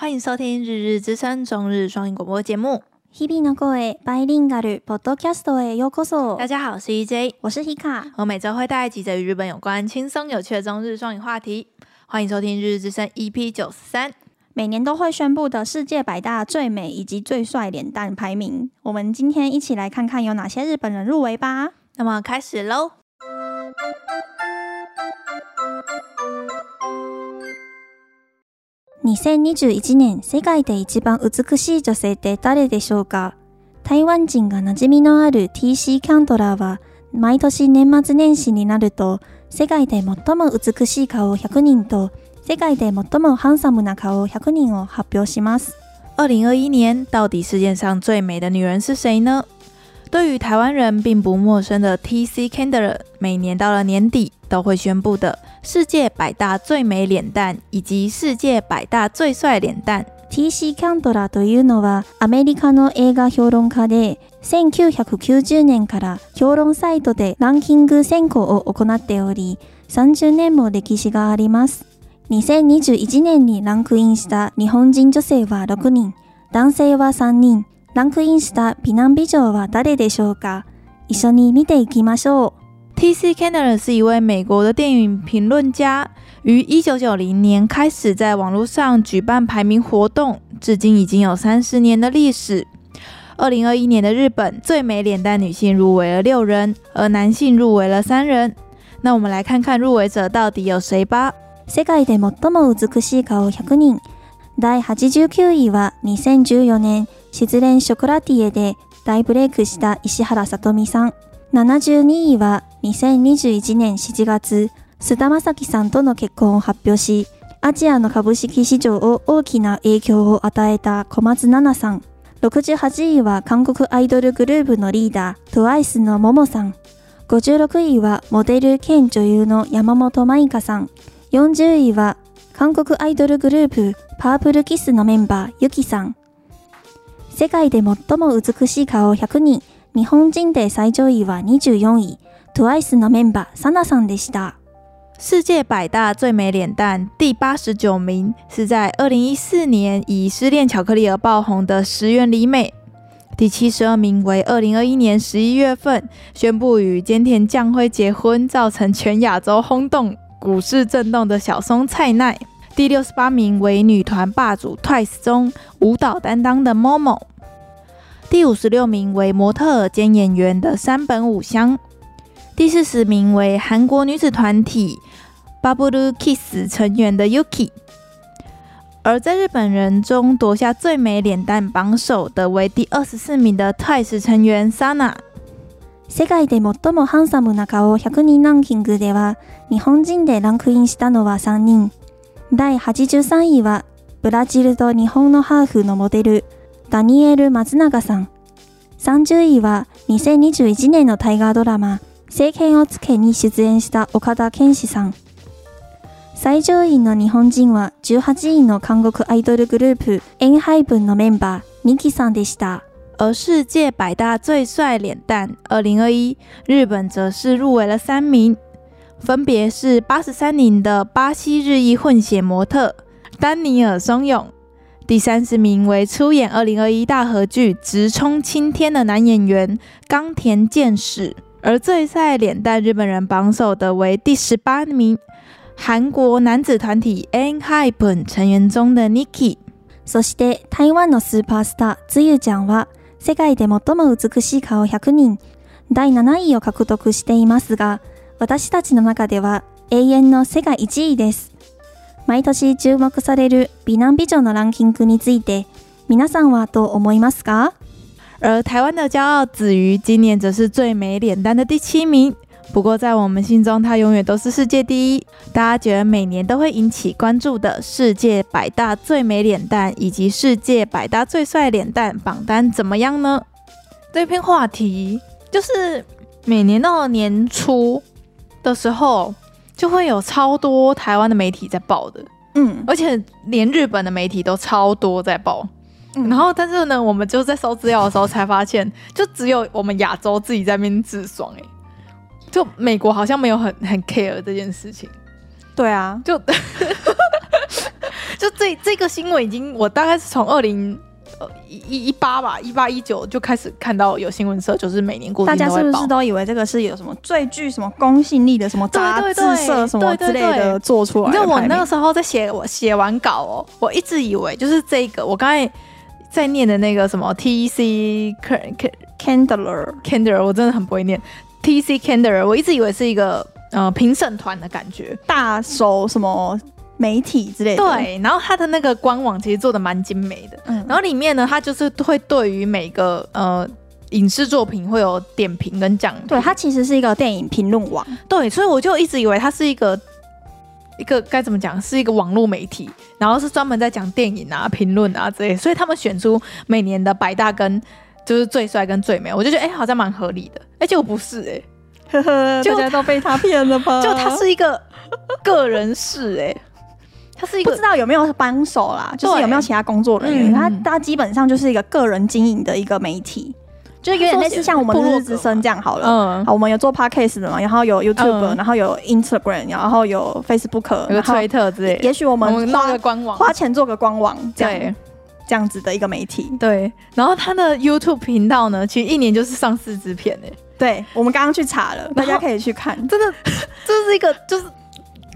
欢迎收听《日日之声》中日双语广播节目。日々の声バイリンガルポッドキャストへようこそ。大家好，我是 EJ，我是 Hika。我每周会带来几则与日本有关、轻松有趣的中日双语话题。欢迎收听《日日之声》EP 九十三。每年都会宣布的世界百大最美以及最帅脸蛋排名，我们今天一起来看看有哪些日本人入围吧。那么开始喽。 2021年世界で一番美しい女性って谁でしょうか？台湾人が驯染みのある T.C. キャンドラーは毎年年末年始になると世界で最も美しい颜100人と世界で最もハンサムな颜100人を発表します。二零二一年到底世界上最美的女人是谁呢？对于台湾人并不陌生的 T.C. Candler，每年到了年底都会宣布的世界百大最美脸蛋以及世界百大最帅脸蛋。T.C. キャンドラというのはアメリカの映画评论家で、1990年から评论サイトでランキング选考を行っており、30年も历史があります。2021年にランクインした日本人女性は6人、男性は3人。ランクインした美男美女は谁でしょうか？一绪に见ていきましょう。T.C. Candler 是一位美国的电影评论家，于一九九零年开始在网络上举办排名活动，至今已经有三十年的历史。二零二一年的日本最美脸蛋女性入围了六人，而男性入围了三人。那我们来看看入围者到底有谁吧。世界で最も美しい颜100人，第89位は2014年。失恋ショコラティエで大ブレイクした石原さとみさん。 72位は2021年7月、菅田将晖さんとの结婚を発表し、アジアの株式市场を大きな影响を与えた小松菜奈さん。68位は韩国アイドルグループのリーダー、TWICE のモモさん。56位はモデル兼女优の山本舞香さん。40位は韩国アイドルグループ、パープルキスのメンバー、ユキさん。世界で最も美しい颜100人，日本人で最上位は24位，TWICE のメンバーサナさんでした。世界百大最美脸蛋第八十九名是在二零一四年以失恋巧克力而爆红的石原里美。第七十二名为二零二一年十一月份宣布与菅田将晖结婚，造成全亚洲轰动、股市震动的小松菜奈。第六十八名为女团霸主 TWICE 中舞蹈担当的 MOMO。 第五十六名为模特兼演员的山本舞香，第四十名为韩国女子团体 Bubble Kiss 成员的 Yuki，而在日本人中夺下最美脸蛋榜首的为第二十四名的 TWICE 成员 Sana。世界で最もハンサムな颜100人ランキングでは日本人でランクインしたのは3人。第83位はブラジルと日本のハーフのモデル。ダニエル・松永さん。30位は2021年の大河ドラマ「青天を冲け」に出演した冈田健史さん。最上位の日本人は18位の韩国アイドルグループ ENHYPEN のメンバー NIKI さんでした。而世界百大最帅脸蛋2021，日本则是入围了三名，分别是八十三年的巴西日裔混血模特丹尼尔松永。第三十名为出演二零二一大河剧《直冲青天》的男演员冈田健史，而最帅脸蛋日本人榜首的为第十八名韩国男子团体 ENHYPEN 成员中的 Niki。そして台湾のスーパースターつゆちゃんは世界で最も美しい颜100人第7位を获得していますが、私たちの中では永远の世界1位です。 毎年注目される美男美女のランキングについて，皆さんはどう思いますか？而台湾的骄傲子瑜今年则是最美脸蛋的第七名。不过在我们心中，她永远都是世界第一。大家觉得每年都会引起关注的世界百大最美脸蛋以及世界百大最帅脸蛋榜单怎么样呢？这篇话题就是每年到了年初的时候。 就会有超多台湾的媒体在报的，嗯，而且连日本的媒体都超多在报，嗯、然后但是呢，我们就在搜资料的时候才发现，就只有我们亚洲自己在那边自爽，哎，就美国好像没有很很 care 这件事情，对啊，就 就这这个新闻已经，我大概是从二零一一八吧，一八一九就开始看到有新闻社，就是每年固定大家是不是都以为这个是有什么最具什么公信力的什么杂志社什么之类的做出来？你知道我那个时候在写，我写完稿哦，我一直以为就是这个，我刚才在念的那个什么 T C Candler Candler，我真的很不会念 T C Candler，我一直以为是一个呃评审团的感觉，大手什么。媒体之类的，对，然后它的那个官网其实做的蛮精美的，嗯，然后里面呢，它就是会对于每个呃影视作品会有点评跟讲，对，它其实是一个电影评论网，对，所以我就一直以为它是一个一个该怎么讲，是一个网络媒体，然后是专门在讲电影啊、评论啊之类，所以他们选出每年的百大跟就是最帅跟最美，我就觉得哎、欸，好像蛮合理的，哎、欸，结果不是哎、欸，呵呵，大家都被他骗了吧？就他是一个个人事哎、欸。他是一个不知道有没有帮手啦，就是有没有其他工作人员。他他基本上就是一个个人经营的一个媒体，就有点类似像我们的日之声这样好了。嗯，好，我们有做 podcast 的嘛，然后有 YouTube，然后有 Instagram，然后有 Facebook，有推特之类。也许我们花个官网，花钱做个官网，这样这样子的一个媒体。对，然后他的 YouTube 频道呢，其实一年就是上四支片诶。对，我们刚刚去查了，大家可以去看。真的，这是一个就是。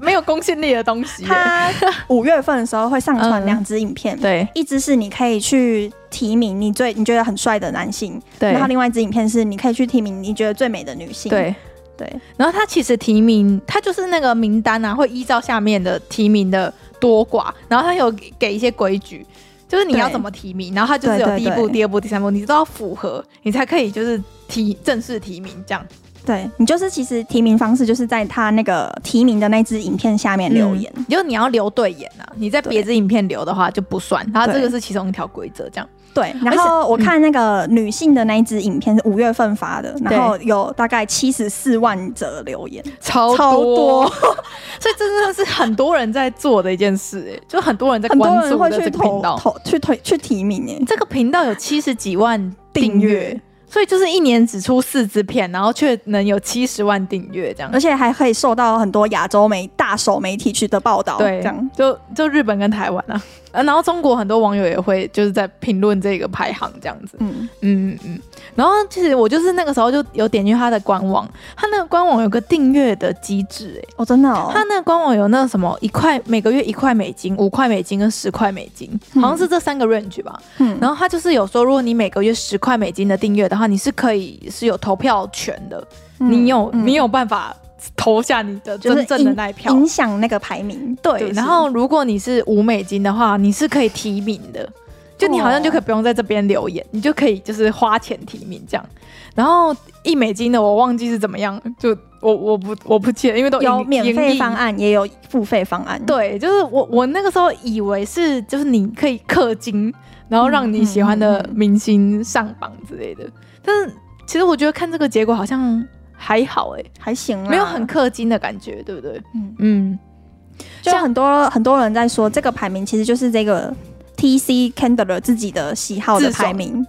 没有公信力的东西。他五月份的时候会上传两支影片，对，一支是你可以去提名你最你觉得很帅的男性，对，然后另外一支影片是你可以去提名你觉得最美的女性，对对。然后他其实提名，他就是那个名单啊，会依照下面的提名的多寡，然后他有给一些规矩，就是你要怎么提名，然后他就是有第一步、第二步、第三步，你都要符合，你才可以就是提正式提名这样。对，你就是其实提名方式就是在他那个提名的那支影片下面留言，嗯、就你要留对眼啊，你在别支影片留的话就不算，然后这个是其中一条规则，这样。对，然后我看那个女性的那一支影片是五月份发的，然后有大概七十四万则留言，超 超多，所以这真的是很多人在做的一件事，哎，就很多人在关注的这个频道，投去推去提名，哎，这个频道有七十几万订阅。所以就是一年只出四支片，然后却能有七十万订阅这样，而且还可以受到很多亚洲媒大手媒体去的报道。对，这样就就日本跟台湾啊，然后中国很多网友也会就是在评论这个排行这样子。嗯嗯嗯。然后其实我就是那个时候就有点进他的官网，他那个官网有个订阅的机制，哎，哦，真的哦，他那个官网有那个什么一块每个月一块美金、五块美金跟十块美金，好像是这三个 range 吧。嗯。然后他就是有说，如果你每个月十块美金的订阅的话，你是可以是有投票权的，你有你有办法投下你的真正的那一票，影响那个排名。对。然后如果你是五美金的话，你是可以提名的。就你好像就可以不用在这边留言，你就可以就是花钱提名这样。然后一美金的我忘记是怎么样，就我我不我不记得，因为都有免费方案也有付费方案。对，就是我我那个时候以为是就是你可以氪金，然后让你喜欢的明星上榜之类的。嗯嗯嗯，但是其实我觉得看这个结果好像还好哎、欸，还行啊，没有很氪金的感觉，对不对？嗯。嗯，就很多很多人在说这个排名其实就是这个。T C Candler 自己的喜好的排名，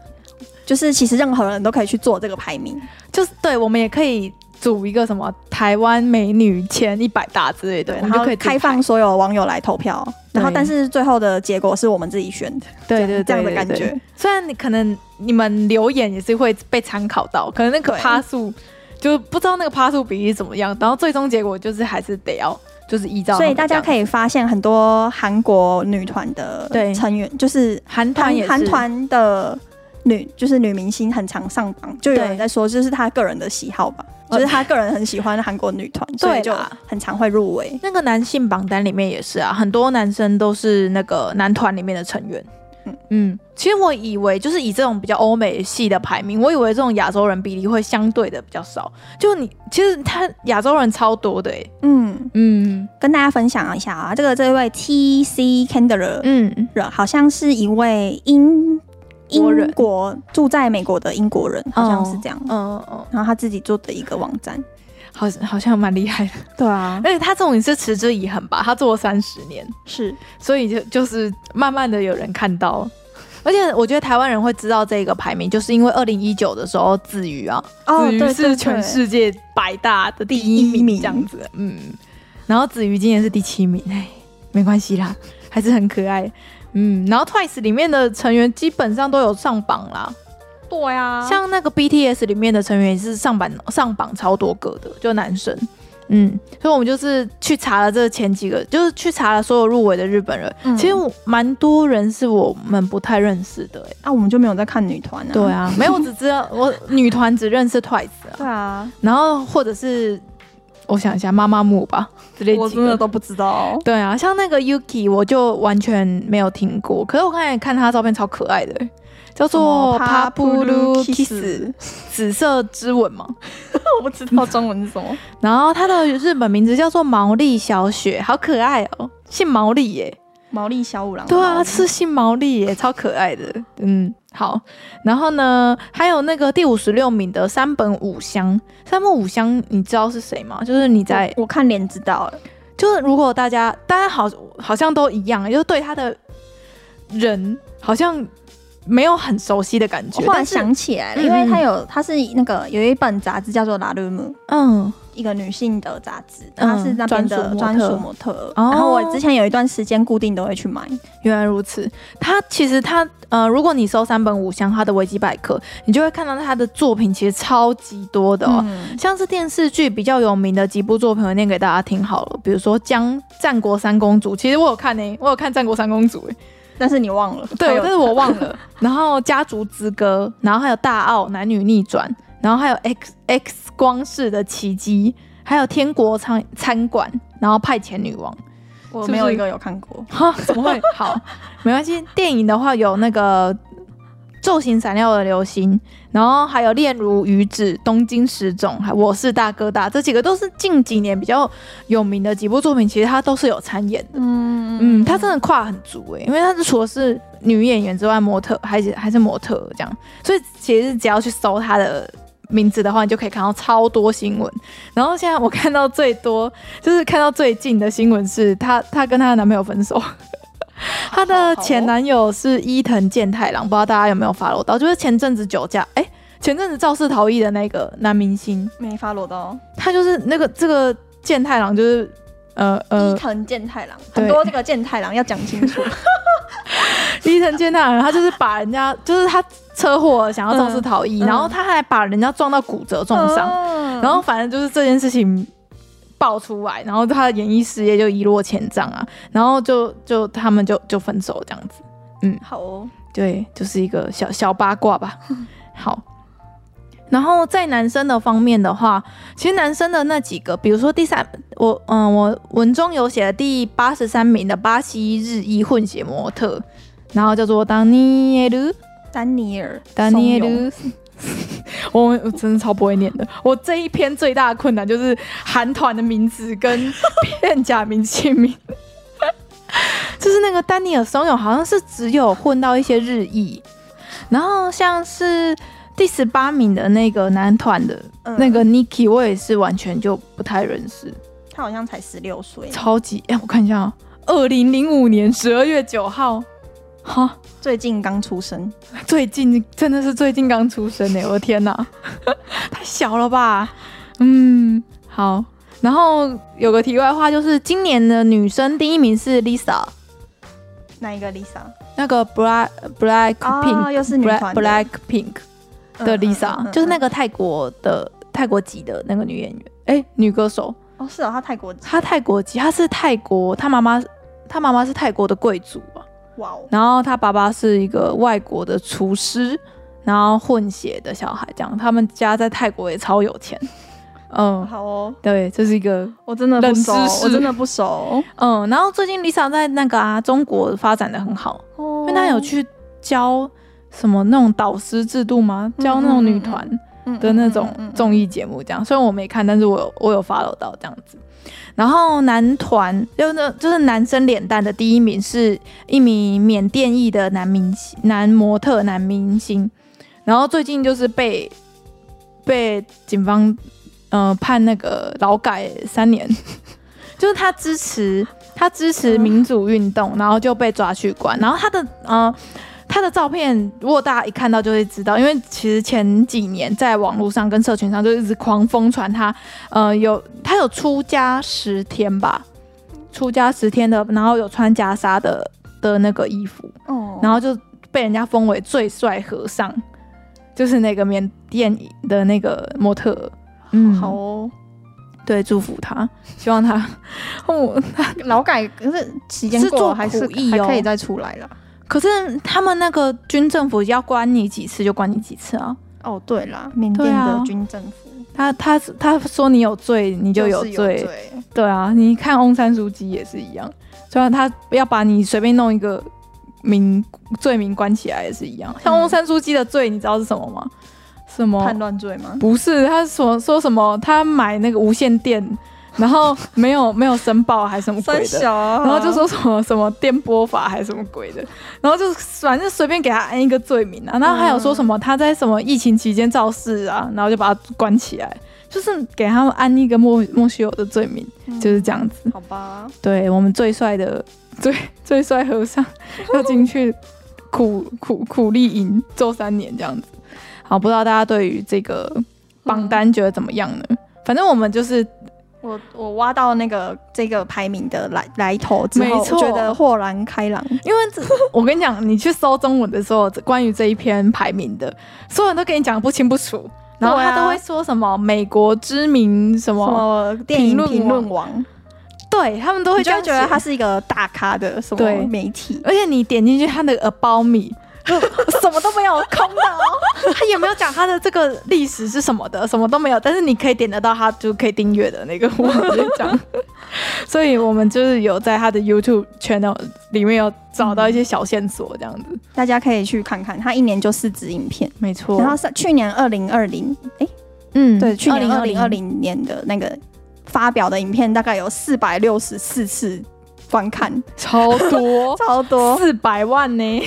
就是其实任何人都可以去做这个排名，就是对，我们也可以组一个什么台湾美女前一百大之类的，然后可以开放所有网友来投票，然后但是最后的结果是我们自己选的，对对，这样的感觉。虽然你可能你们留言也是会被参考到，可能那个趴数就不知道那个趴数比例怎么样，然后最终结果就是还是得要。就是依照，所以大家可以发现很多韩国女团的成员，就是韩团韩团的女，就是女明星很常上榜，就有人在说，就是他个人的喜好吧，就是他个人很喜欢韩国女团，所以就很常会入围。那个男性榜单里面也是啊，很多男生都是那个男团里面的成员。嗯，其实我以为就是以这种比较欧美系的排名，我以为这种亚洲人比例会相对的比较少。就你其实他亚洲人超多的哎、欸。嗯嗯，跟大家分享一下啊，这个这位 T C Candler，嗯，好像是一位英英国住在美国的英国人，好像是这样。嗯嗯，嗯，然后他自己做的一个网站。好，好像蛮厉害的，对啊，而且他这种也是持之以恒吧，他做了三十年，是，所以就就是慢慢的有人看到，而且我觉得台湾人会知道这个排名，就是因为二零一九的时候子瑜啊，哦，子瑜是全世界百大的第一名。这样子，嗯，然后子瑜今年是第七名，哎，没关系啦。还是很可爱。嗯，然后 Twice 里面的成员基本上都有上榜啦。对啊，像那个 BTS 里面的成员也是上榜上榜超多个的，就男生。嗯，所以我们就是去查了这前几个，就是去查了所有入围的日本人。嗯、其实蛮多人是我们不太认识的、欸，啊，我们就没有在看女团啊。对啊，没有，我只知道我女团只认识 Twice 啊。对啊，然后或者是我想一下，妈妈木吧之类，我真的都不知道。对啊，像那个 Yuki，我就完全没有听过。可是我刚才看她照片，超可爱的、欸。叫做 Purple Kiss，紫色之吻吗？我不知道中文是什么。然后它的日本名字叫做毛利小雪，好可爱哦，姓毛利耶，毛利小五郎。对啊，是姓毛利耶，超可爱的。嗯，好。然后呢，还有那个第五十六名的三本五香，三本五香，你知道是谁吗？就是你在我，我看脸知道了。就是如果大家大家好好像都一样，就是对他的人好像。没有很熟悉的感觉，突然想起来了，因为他有，他是那个有一本杂志叫做《拉鲁姆》，嗯，一个女性的杂志，她是那边的专属模特。然后我之前有一段时间固定都会去买。原来如此，他其实他呃，如果你搜三本五香他的维基百科，你就会看到他的作品其实超级多的哦，像是电视剧比较有名的几部作品，我念给大家听好了，比如说《江战国三公主》，其实我有看呢，我有看《战国三公主》诶。但是你忘了，对，但是我忘了。然后家族之歌，然后还有大奥男女逆转，然后还有 X X 光式的奇迹，还有天国餐餐馆，然后派遣女王，我没有一个有看过。哈，怎么会？好，没关系。电影的话有那个。昼行闪耀的流星，然后还有恋如雨止、东京食种，还我是大哥大，这几个都是近几年比较有名的几部作品，其实他都是有参演的。嗯嗯，他真的跨很足哎、欸，因为他是除了是女演员之外，模特还是还是模特这样，所以其实只要去搜他的名字的话，你就可以看到超多新闻。然后现在我看到最多就是看到最近的新闻是她，她跟她的男朋友分手。她的前男友是伊藤健太郎，不知道大家有没有 follow 到？就是前阵子酒驾，哎、欸，前阵子肇事逃逸的那个男明星，没 follow 到。他就是那个这个健太郎，就是呃呃，伊藤健太郎，很多这个健太郎要讲清楚。伊藤健太郎，他就是把人家，就是他车祸想要肇事逃逸，嗯、然后他还把人家撞到骨折重伤，嗯、然后反正就是这件事情。爆出来，然后他的演艺事业就一落千丈啊，然后就就他们就就分手这样子，嗯，好哦，对，就是一个小小八卦吧。好，然后在男生的方面的话，其实男生的那几个，比如说第三，我嗯，我文中有写的第八十三名的巴西日裔混血模特，然后叫做丹尼尔·丹尼尔·丹尼尔。我我真的超不会念的。我这一篇最大的困难就是韩团的名字跟片假名签名，就是那个丹尼尔松永好像是只有混到一些日裔，然后像是第十八名的那个男团的那个 Niki，我也是完全就不太认识。他好像才十六岁，超级哎、欸，我看一下啊，二零零五年十二月九号。哈，最近刚出生，最近真的是最近刚出生哎！我的天哪，太小了吧？嗯，好。然后有个题外话，就是今年的女生第一名是 Lisa，哪一个 Lisa？那个 Black Black Pink，、哦、又是女团 Black Pink 的 Lisa，、嗯嗯嗯、就是那个泰国的泰国籍的那个女演员，哎、欸，女歌手。哦，是哦，她泰国籍，她泰国籍，她是泰国，她妈妈，她妈妈是泰国的贵族啊。哇哦！然后她爸爸是一个外国的厨师，然后混血的小孩，这样他们家在泰国也超有钱。嗯，好哦。对，这是一个我真的不熟，我真的不熟。嗯，然后最近 Lisa 在那个啊中国发展的很好，哦、因为她有去教什么那种导师制度吗？教那种女团的那种综艺节目，这样。虽然我没看，但是我有我有 follow 到这样子。然后男团就那，就是男生脸蛋的第一名是一名缅甸裔的男明星、男模特、男明星。然后最近就是被被警方呃判那个劳改三年，就是他支持他支持民主运动，然后就被抓去关。然后他的呃。他的照片，如果大家一看到就会知道，因为其实前几年在网络上跟社群上就一直狂疯传他，呃，有他有出家十天吧，出家十天的，然后有穿袈裟的的那个衣服，哦，然后就被人家封为最帅和尚，就是那个缅甸的那个模特。嗯，好哦，对，祝福他，希望他哦，劳改可是时间过了还是是做苦役哦。还可以再出来了。可是他们那个军政府要关你几次就关你几次啊。哦，对啦，缅甸的军政府，他他他说你有罪，你就有罪。就是有罪对啊，你看翁山书记也是一样，虽然他要把你随便弄一个名罪名关起来也是一样。像翁山书记的罪，你知道是什么吗？什么叛乱罪吗？不是，他说说什么？他买那个无线电，然后没有没有申报，还是什么鬼的？啊、然后就说什么什么电波法还是什么鬼的？然后就反正随便给他安一个罪名啊。然后还有说什么他在什么疫情期间肇事啊，然后就把他关起来，就是给他们安一个莫莫须有的罪名，嗯，就是这样子。好吧，对我们最帅的最最帅和尚 要进去苦苦苦力营做三年这样子。好，不知道大家对于这个榜单觉得怎么样呢？嗯、反正我们就是我我挖到那个这个排名的来来头之后，没错，觉得豁然开朗。因为这我跟你讲，你去搜中文的时候，关于这一篇排名的，所有人都跟你讲不清不楚，然后他都会说什么美国知名什么，电影评论王，对他们都会觉得他是一个大咖的什么媒体，而且你点进去他的 About Me。什么都没有，空的哦。他也没有讲他的这个历史是什么的，什么都没有。但是你可以点得到他就可以订阅的那个网页，所以我们就是有在他的 YouTube channel 里面有找到一些小线索，这样子、嗯、大家可以去看看。他一年就四支影片，没错。然后是去年二零二零，哎，嗯，对，去年二零二零年的那个发表的影片，大概有四百六十四次观看，超多，超多，四百万呢。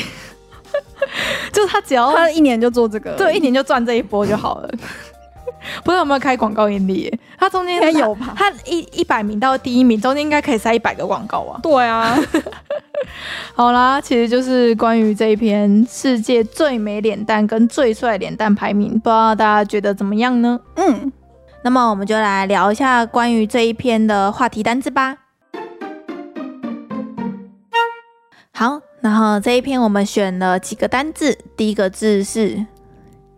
就是他只要他一年就做这个，对，一年就赚这一波就好了。不知道有没有开广告盈利？他中间应该有吧？他一一百名到第一名中间应该可以塞一百个广告啊。对啊。好啦，其实就是关于这一篇世界最美脸蛋跟最帅脸蛋排名，不知道大家觉得怎么样呢？嗯，那么我们就来聊一下关于这一篇的话题单字吧。好。然后这一篇我们选了几个单字，第一个字是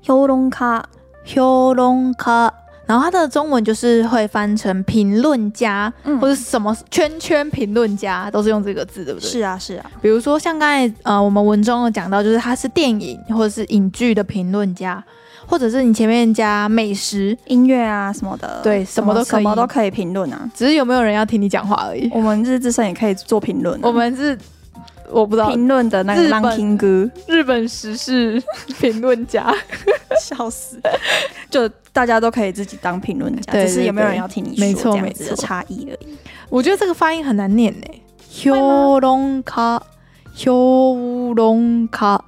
评论家，评论家，然后它的中文就是会翻成评论家，嗯、或者什么圈圈评论家，都是用这个字，对不对？是啊，是啊。比如说像刚才呃我们文中有讲到，就是他是电影或者是影剧的评论家，或者是你前面加美食、音乐啊什么的，对，什么都可以，什么都可以评论啊，只是有没有人要听你讲话而已。我们日志上也可以做评论、啊，我们是。我不知道评论的那个 ranking 歌，日本时事 评论家，笑死！就大家都可以自己当评论家，只是有没有人要听你说，没错，这样子的差异而已。我觉得这个发音很难念呢。评论家，评论家，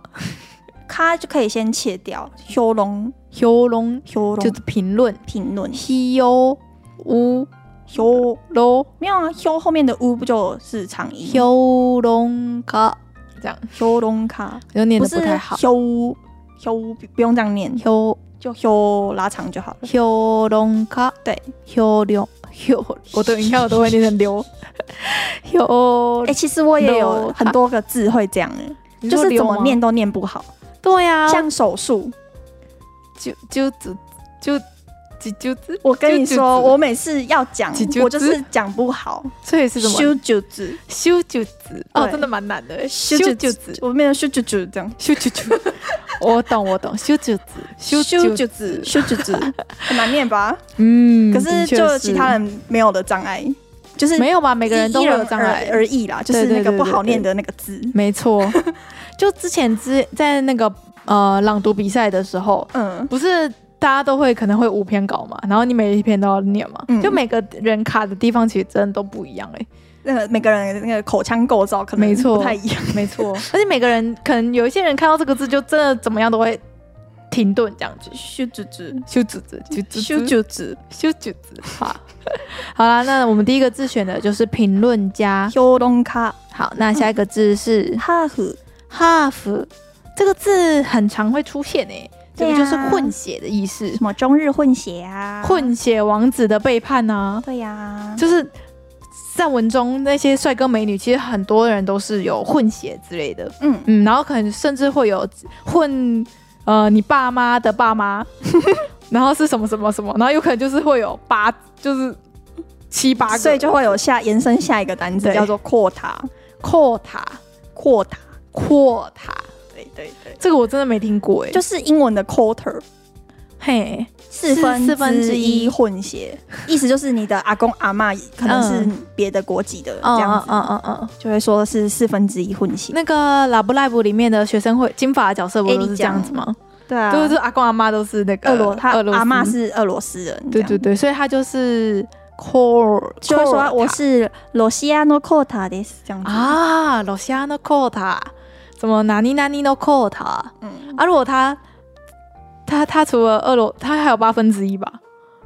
卡就可以先切掉。评论，评论，评论，就是评论，评论。希优乌。修罗没有啊，修后面的乌不就是长音？修龙卡这样，修龙卡就念的不太好。修修不用这样念，修就修拉长就好了。修龙卡对，修龙修，我都你看我都会念成溜。修哎，其实我也有很多个字会这样哎，就是怎么念都念不好。对呀，像手术，就就就就。我跟你说，我每次要讲，我就是讲不好。所以是什么？修九子，修九子哦，真的蛮难的。修九子，我没有修九子这样。修九子，我懂我懂。修九子，修九子，修九子，很难念吧？嗯。可是就其他人没有的障碍，就是没有吧？每个人都有障碍而已啦，就是那个不好念的那个字。没错。就之前之在那个呃朗读比赛的时候，嗯，不是。大家都会可能会五篇稿嘛，然后你每一篇都要念嘛，嗯、就每个人卡的地方其实真的都不一样哎、欸。那个每个人那个口腔构造可能不太一样，没错。而且每个人可能有一些人看到这个字就真的怎么样都会停顿这样子。修子子，修子子，修九子，修九子。好，好啦，那我们第一个字选的就是评论家。修东卡。好，那下一个字是哈夫，哈夫这个字很常会出现哎、欸。这个就是混血的意思，什么中日混血啊？混血王子的背叛啊？对呀，就是在文中那些帅哥美女，其实很多人都是有混血之类的，嗯。嗯，然后可能甚至会有混呃你爸妈的爸妈，然后是什么什么什么，然后有可能就是会有八就是七八个，所以就会有下延伸下一个单词叫做扩塔，扩塔，扩塔，扩塔，对对对，这个我真的没听过哎，就是英文的 quarter，嘿。四分四分之一混血，意思就是你的阿公阿嬷可能是别的国籍的这样子，嗯嗯嗯，就会说是四分之一混血。那个《Love Live》里面的学生会金发的角色不都是这样。子吗？对啊，就是阿公阿妈都是那个俄罗，他阿妈是俄罗斯人，对对对，所以他就是 core，就是说我是罗西亚诺科塔的这样子。啊，罗西亚诺科塔，什么哪尼哪尼诺科塔？嗯，啊，如果他。他他除了二罗，他还有八分之一吧？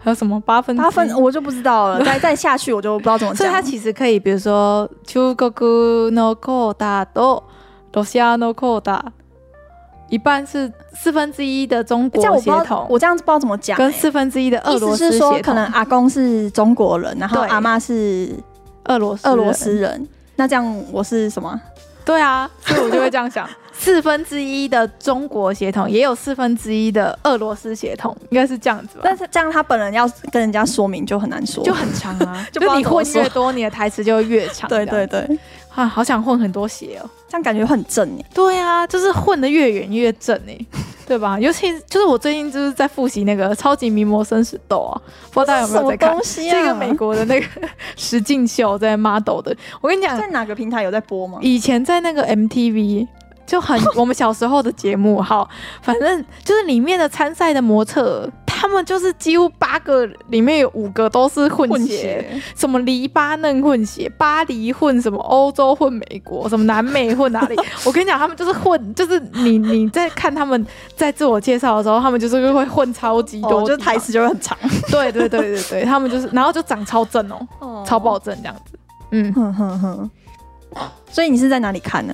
还有什么八分之一？八分我就不知道了。再再下去我就不知道怎么讲。所以他其实可以，比如说中国のコータとロシアのコータ，一半是四分之一的中国血统。我这样子不知道怎么讲。跟四分之一的俄罗斯血统。意思是说，可能阿公是中国人，然后阿妈是俄罗俄罗斯人。那这样我是什么？ 对啊，所以我就会这样想。四分之一的中国血统，也有四分之一的俄罗斯血统，应该是这样子吧？但是这样他本人要跟人家说明就很难说，就很长啊。就你混越多，你的台词就会越长。对对对，啊，好想混很多血哦，这样感觉很正哎。对啊，就是混的越远越正哎，对吧？尤其就是我最近就是在复习那个《超级名模生死斗》啊，不知道大家有没有在看？这个美国的那个实境秀在 model 的，我跟你讲，在哪个平台有在播吗？以前在那个 MTV。就很 我们小时候的节目，好，反正就是里面的参赛的模特，他们就是几乎八个里面有五个都是混血，混血什么黎巴嫩混血，巴黎混什么欧洲混美国，什么南美混哪里？我跟你讲，他们就是混，就是你你在看他们在自我介绍的时候，他们就是会混超级多，哦、就是台词就会很长。对对对对对，他们就是，然后就长超正哦，哦超爆正这样子。嗯哼哼哼，所以你是在哪里看呢？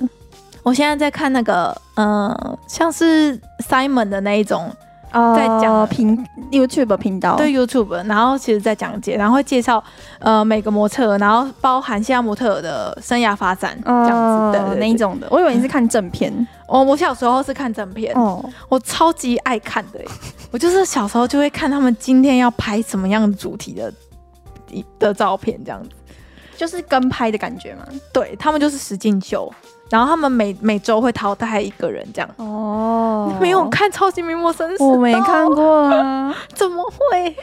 我现在在看那个，呃，像是 Simon 的那一种，在讲频 YouTube 频道，对 YouTube，然后其实在讲解，然后会介绍呃每个模特，然后包含现在模特的生涯发展这样子的那一种的。我以为你是看正片，哦，我小时候是看正片，哦，我超级爱看的，我就是小时候就会看他们今天要拍什么样的主题的的照片，这样子，就是跟拍的感觉嘛。对，他们就是实境秀。然后他们每每周会淘汰一个人，这样哦。你没有看《超级名模生死》？我没看过啊，怎么会？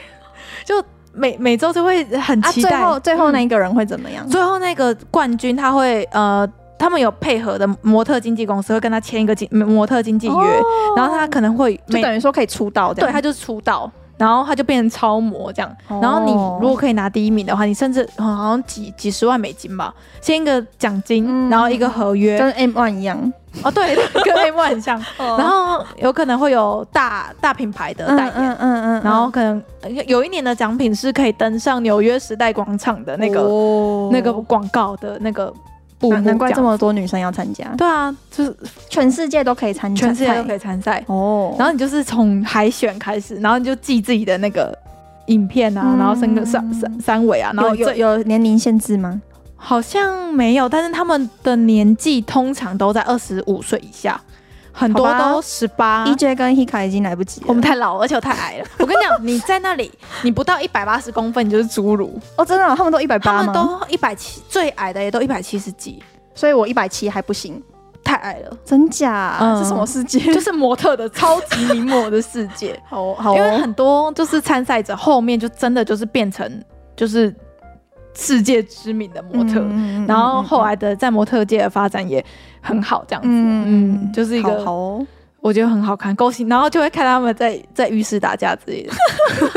就每每周就会很期待。啊、最后最后那一个人会怎么样？嗯、最后那个冠军他会呃，他们有配合的模特经纪公司会跟他签一个经模特经纪约，哦、然后他可能会就等于说可以出道，对，他就是出道。然后他就变成超模这样，然后你如果可以拿第一名的话，你甚至好像几几十万美金吧，先一个奖金，然后一个合约，跟 M One 一样。哦，对，跟 M One 很像。然后有可能会有大大品牌的代言，嗯嗯嗯，然后可能有一年的奖品是可以登上纽约时代广场的那个那个广告的那个。难怪这么多女生要参加。对啊，就是全世界都可以参加，全世界都可以参赛哦。然后你就是从海选开始，然后你就记自己的那个影片啊，然后三个三三三围啊，然后有有年龄限制吗？好像没有，但是他们的年纪通常都在二十五岁以下。很多都十八，EJ 跟 Hika 已经来不及了。我们太老，而且我太矮了。我跟你讲，你在那里，你不到一百八十公分，你就是侏儒哦。真的、哦，他们都一百八吗？他们都一百七，最矮的也都一百七十几。所以我一百七还不行，太矮了。真假？这、嗯、什么世界？就是模特的超级名模的世界。好 好、哦，因为很多就是参赛者后面就真的就是变成就是。世界知名的模特，嗯、然后后来的在模特界的发展也很好，这样子，嗯，嗯，就是一个，好，我觉得很好看，勾心，然后就会看他们在在浴室打架之类的，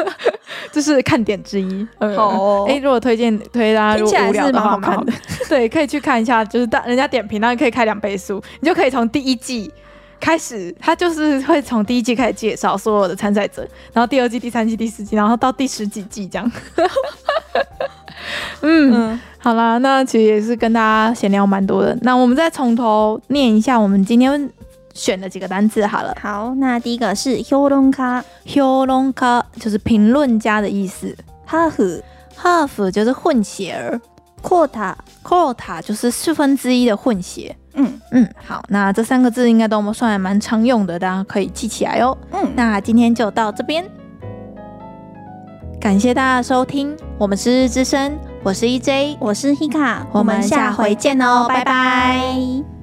这是看点之一。好、哦，哎、欸，如果推荐推大家，如果无聊的话，蛮好看的，对，可以去看一下，就是大人家点评，然后你可以开两倍速，你就可以从第一季开始，他就是会从第一季开始介绍所有的参赛者，然后第二季、第三季、第四季，然后到第十几季这样。嗯，好啦，那其实也是跟大家闲聊蛮多的。那我们再从头念一下我们今天选的几个单字好了。好，那第一个是評論家，評論卡就是评论家的意思。half half 就是混血儿，quota quota 就是四分之一的混血。嗯嗯，好，那这三个字应该都算蛮常用的，大家可以记起来哦。嗯，那今天就到这边，感谢大家收听，我们是日之声。我是 ej 我是 hika 我们下回见哦拜拜。